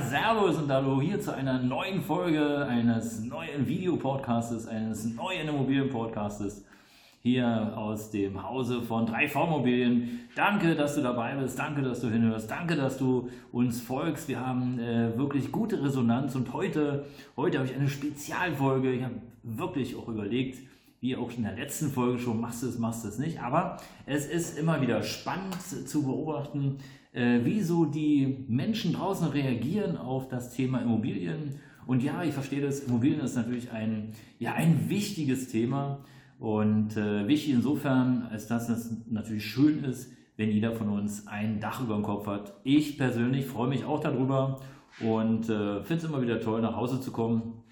Servus und Hallo hier zu einer neuen Folge eines neuen Videopodcastes, eines neuen Immobilienpodcastes hier aus dem Hause von 3V Immobilien. Danke, dass du dabei bist, danke, dass du hinhörst, danke, dass du uns folgst. Wir haben äh, wirklich gute Resonanz und heute, heute habe ich eine Spezialfolge. Ich habe wirklich auch überlegt, wie auch in der letzten Folge schon, machst du es, machst du es nicht. Aber es ist immer wieder spannend zu beobachten, äh, wie so die Menschen draußen reagieren auf das Thema Immobilien. Und ja, ich verstehe das, Immobilien ist natürlich ein, ja, ein wichtiges Thema und äh, wichtig insofern, als dass es natürlich schön ist, wenn jeder von uns ein Dach über dem Kopf hat. Ich persönlich freue mich auch darüber und äh, finde es immer wieder toll, nach Hause zu kommen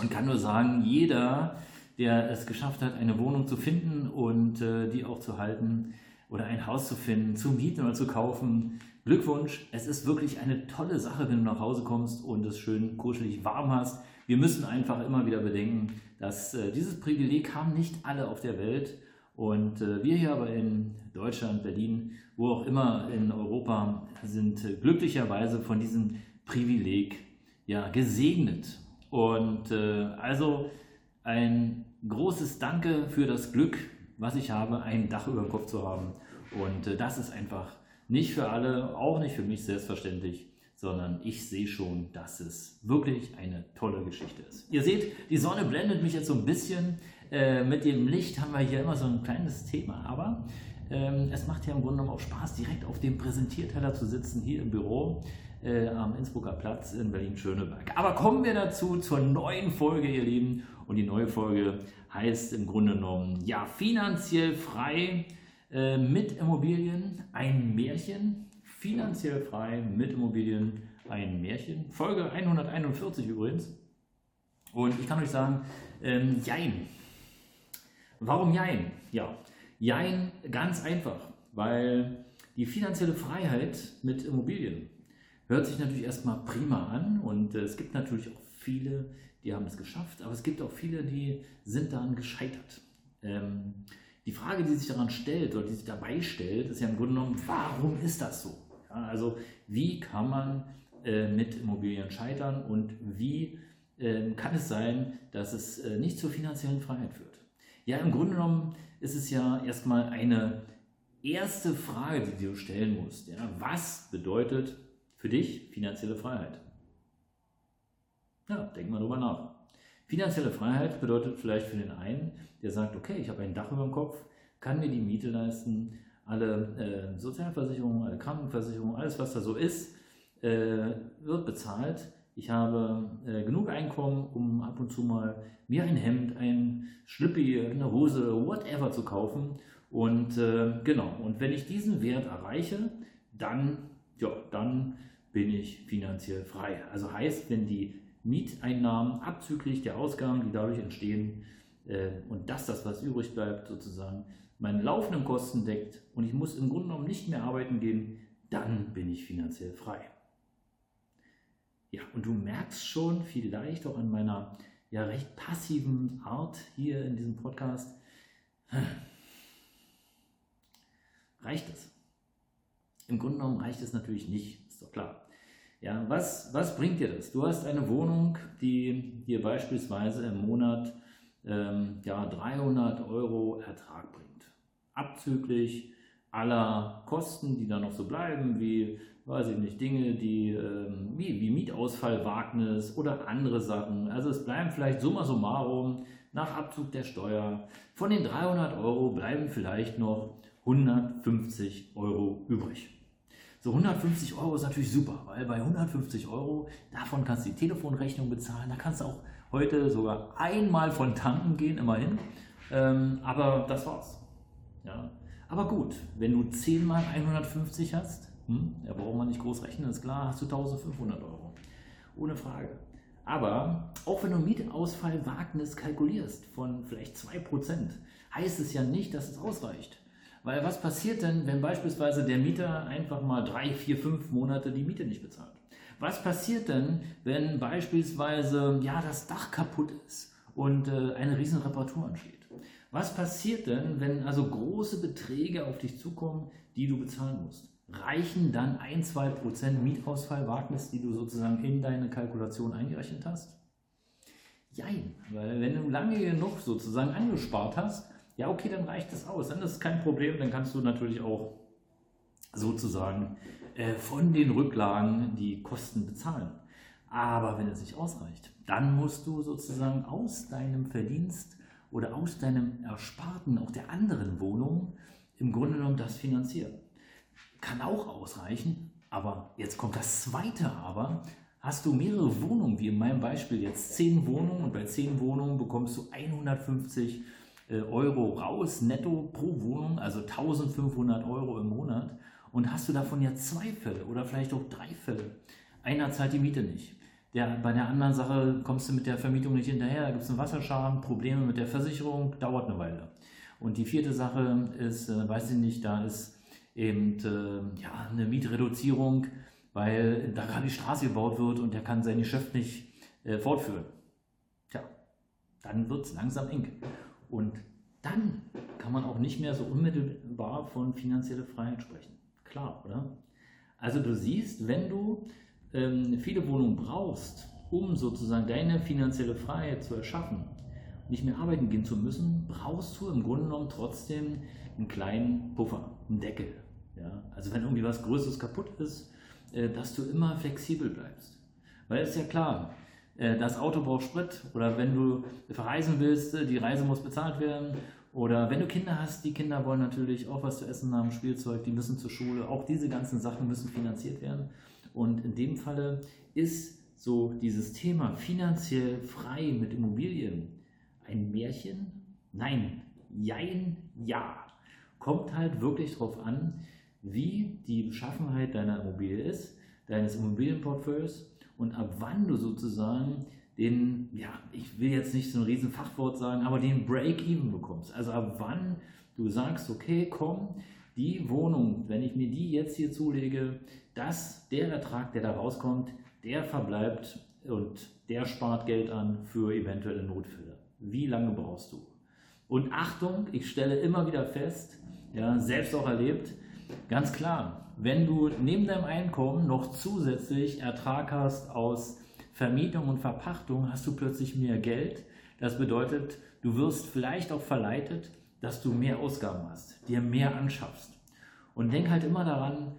und kann nur sagen, jeder, der es geschafft hat, eine Wohnung zu finden und äh, die auch zu halten, oder ein Haus zu finden, zu mieten oder zu kaufen. Glückwunsch, es ist wirklich eine tolle Sache, wenn du nach Hause kommst und es schön kuschelig warm hast. Wir müssen einfach immer wieder bedenken, dass äh, dieses Privileg haben nicht alle auf der Welt. Und äh, wir hier aber in Deutschland, Berlin, wo auch immer in Europa, sind äh, glücklicherweise von diesem Privileg ja, gesegnet. Und äh, also ein großes Danke für das Glück, was ich habe, ein Dach über dem Kopf zu haben. Und äh, das ist einfach nicht für alle, auch nicht für mich selbstverständlich, sondern ich sehe schon, dass es wirklich eine tolle Geschichte ist. Ihr seht, die Sonne blendet mich jetzt so ein bisschen. Äh, mit dem Licht haben wir hier immer so ein kleines Thema, aber ähm, es macht ja im Grunde genommen auch Spaß, direkt auf dem Präsentierteller zu sitzen, hier im Büro äh, am Innsbrucker Platz in Berlin-Schöneberg. Aber kommen wir dazu zur neuen Folge, ihr Lieben. Und die neue Folge heißt im Grunde genommen, ja, finanziell frei äh, mit Immobilien, ein Märchen. Finanziell frei mit Immobilien, ein Märchen. Folge 141 übrigens. Und ich kann euch sagen, ähm, Jein. Warum Jein? Ja, Jein ganz einfach, weil die finanzielle Freiheit mit Immobilien hört sich natürlich erstmal prima an und äh, es gibt natürlich auch viele, die haben es geschafft, aber es gibt auch viele, die sind daran gescheitert. Ähm, die Frage, die sich daran stellt oder die sich dabei stellt, ist ja im Grunde genommen, warum ist das so? Ja, also wie kann man äh, mit Immobilien scheitern und wie äh, kann es sein, dass es äh, nicht zur finanziellen Freiheit führt? Ja, im Grunde genommen ist es ja erstmal eine erste Frage, die du stellen musst. Ja, was bedeutet für dich finanzielle Freiheit? Ja, denk mal drüber nach. Finanzielle Freiheit bedeutet vielleicht für den einen, der sagt, okay, ich habe ein Dach über dem Kopf, kann mir die Miete leisten, alle äh, Sozialversicherungen, alle Krankenversicherungen, alles was da so ist, äh, wird bezahlt. Ich habe äh, genug Einkommen, um ab und zu mal mir ein Hemd, ein Schlüppi, eine Hose, whatever zu kaufen. Und äh, genau, und wenn ich diesen Wert erreiche, dann, ja, dann bin ich finanziell frei. Also heißt, wenn die Mieteinnahmen abzüglich der Ausgaben, die dadurch entstehen, äh, und das, das, was übrig bleibt, sozusagen meine laufenden Kosten deckt und ich muss im Grunde genommen nicht mehr arbeiten gehen, dann bin ich finanziell frei. Ja, und du merkst schon vielleicht auch an meiner ja recht passiven Art hier in diesem Podcast, reicht es? Im Grunde genommen reicht es natürlich nicht, ist doch klar. Ja, was, was bringt dir das? Du hast eine Wohnung, die dir beispielsweise im Monat ähm, ja, 300 Euro Ertrag bringt. Abzüglich aller Kosten, die da noch so bleiben, wie, weiß ich nicht, Dinge, die, ähm, wie, wie Mietausfall, Wagnis oder andere Sachen. Also es bleiben vielleicht summa summarum nach Abzug der Steuer. Von den 300 Euro bleiben vielleicht noch 150 Euro übrig. So 150 Euro ist natürlich super, weil bei 150 Euro, davon kannst du die Telefonrechnung bezahlen, da kannst du auch heute sogar einmal von tanken gehen, immerhin. Ähm, aber das war's. Ja. Aber gut, wenn du 10 mal 150 hast, hm, da braucht man nicht groß rechnen, ist klar, hast du 1500 Euro. Ohne Frage. Aber auch wenn du Mietausfallwagnis kalkulierst von vielleicht 2%, heißt es ja nicht, dass es ausreicht. Weil was passiert denn, wenn beispielsweise der Mieter einfach mal drei, vier, fünf Monate die Miete nicht bezahlt? Was passiert denn, wenn beispielsweise ja, das Dach kaputt ist und äh, eine riesen Reparatur ansteht? Was passiert denn, wenn also große Beträge auf dich zukommen, die du bezahlen musst? Reichen dann 1-2% Mietausfallwagnis, die du sozusagen in deine Kalkulation eingerechnet hast? Jein, weil wenn du lange genug sozusagen angespart hast, ja okay, dann reicht das aus. Dann ist es kein Problem, dann kannst du natürlich auch sozusagen äh, von den Rücklagen die Kosten bezahlen. Aber wenn es nicht ausreicht, dann musst du sozusagen aus deinem Verdienst oder aus deinem Ersparten auch der anderen Wohnung im Grunde genommen das finanzieren. Kann auch ausreichen, aber jetzt kommt das zweite Aber. Hast du mehrere Wohnungen, wie in meinem Beispiel jetzt zehn Wohnungen und bei zehn Wohnungen bekommst du 150 äh, Euro raus, netto pro Wohnung, also 1500 Euro im Monat und hast du davon ja zwei Fälle oder vielleicht auch drei Fälle. Einer zahlt die Miete nicht. Der, bei der anderen Sache kommst du mit der Vermietung nicht hinterher, da gibt es einen Wasserschaden, Probleme mit der Versicherung, dauert eine Weile. Und die vierte Sache ist, äh, weiß ich nicht, da ist eben äh, ja, eine Mietreduzierung, weil da gerade die Straße gebaut wird und der kann sein Geschäft nicht äh, fortführen. Tja, dann wird es langsam eng. Und dann kann man auch nicht mehr so unmittelbar von finanzieller Freiheit sprechen. Klar, oder? Also du siehst, wenn du ähm, viele Wohnungen brauchst, um sozusagen deine finanzielle Freiheit zu erschaffen, nicht mehr arbeiten gehen zu müssen, brauchst du im Grunde genommen trotzdem einen kleinen Puffer, einen Deckel. Ja? Also wenn irgendwie was Größeres kaputt ist, äh, dass du immer flexibel bleibst. Weil es ist ja klar, das Auto braucht Sprit oder wenn du verreisen willst, äh, die Reise muss bezahlt werden oder wenn du Kinder hast, die Kinder wollen natürlich auch was zu essen haben, Spielzeug, die müssen zur Schule. Auch diese ganzen Sachen müssen finanziert werden. Und in dem Falle ist so dieses Thema finanziell frei mit Immobilien ein Märchen? Nein, jein, ja. Kommt halt wirklich darauf an, wie die Beschaffenheit deiner Immobilie ist, deines Immobilienportfolios und ab wann du sozusagen den, ja, ich will jetzt nicht so ein riesen Fachwort sagen, aber den Break-Even bekommst. Also ab wann du sagst, okay, komm, die Wohnung, wenn ich mir die jetzt hier zulege, dass der Ertrag, der da rauskommt, der verbleibt und der spart Geld an für eventuelle Notfälle. Wie lange brauchst du? Und Achtung, ich stelle immer wieder fest, ja, selbst auch erlebt, ganz klar, wenn du neben deinem Einkommen noch zusätzlich Ertrag hast aus Vermietung und Verpachtung hast du plötzlich mehr Geld. Das bedeutet, du wirst vielleicht auch verleitet, dass du mehr Ausgaben hast, dir mehr anschaffst. Und denk halt immer daran,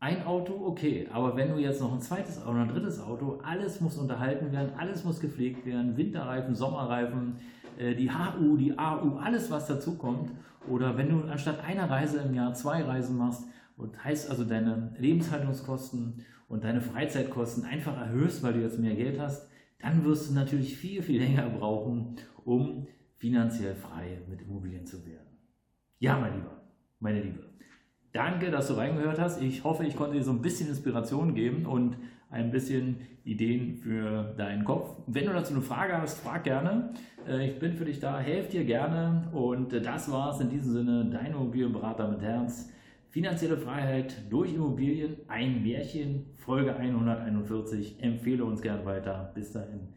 ein Auto, okay, aber wenn du jetzt noch ein zweites oder ein drittes Auto, alles muss unterhalten werden, alles muss gepflegt werden, Winterreifen, Sommerreifen, äh, die HU, die AU, alles was dazu kommt. Oder wenn du anstatt einer Reise im Jahr zwei Reisen machst, und heißt also deine Lebenshaltungskosten und deine Freizeitkosten einfach erhöhst, weil du jetzt mehr Geld hast, dann wirst du natürlich viel, viel länger brauchen, um finanziell frei mit Immobilien zu werden. Ja, mein Lieber, meine Liebe. Danke, dass du reingehört hast. Ich hoffe, ich konnte dir so ein bisschen Inspiration geben und ein bisschen Ideen für deinen Kopf. Wenn du dazu eine Frage hast, frag gerne. Äh, ich bin für dich da, helfe dir gerne. Und das war's in diesem Sinne, dein Immobilienberater mit Herz. Finanzielle Freiheit durch Immobilien, ein Märchen, Folge 141. Empfehle uns gern weiter. Bis dahin.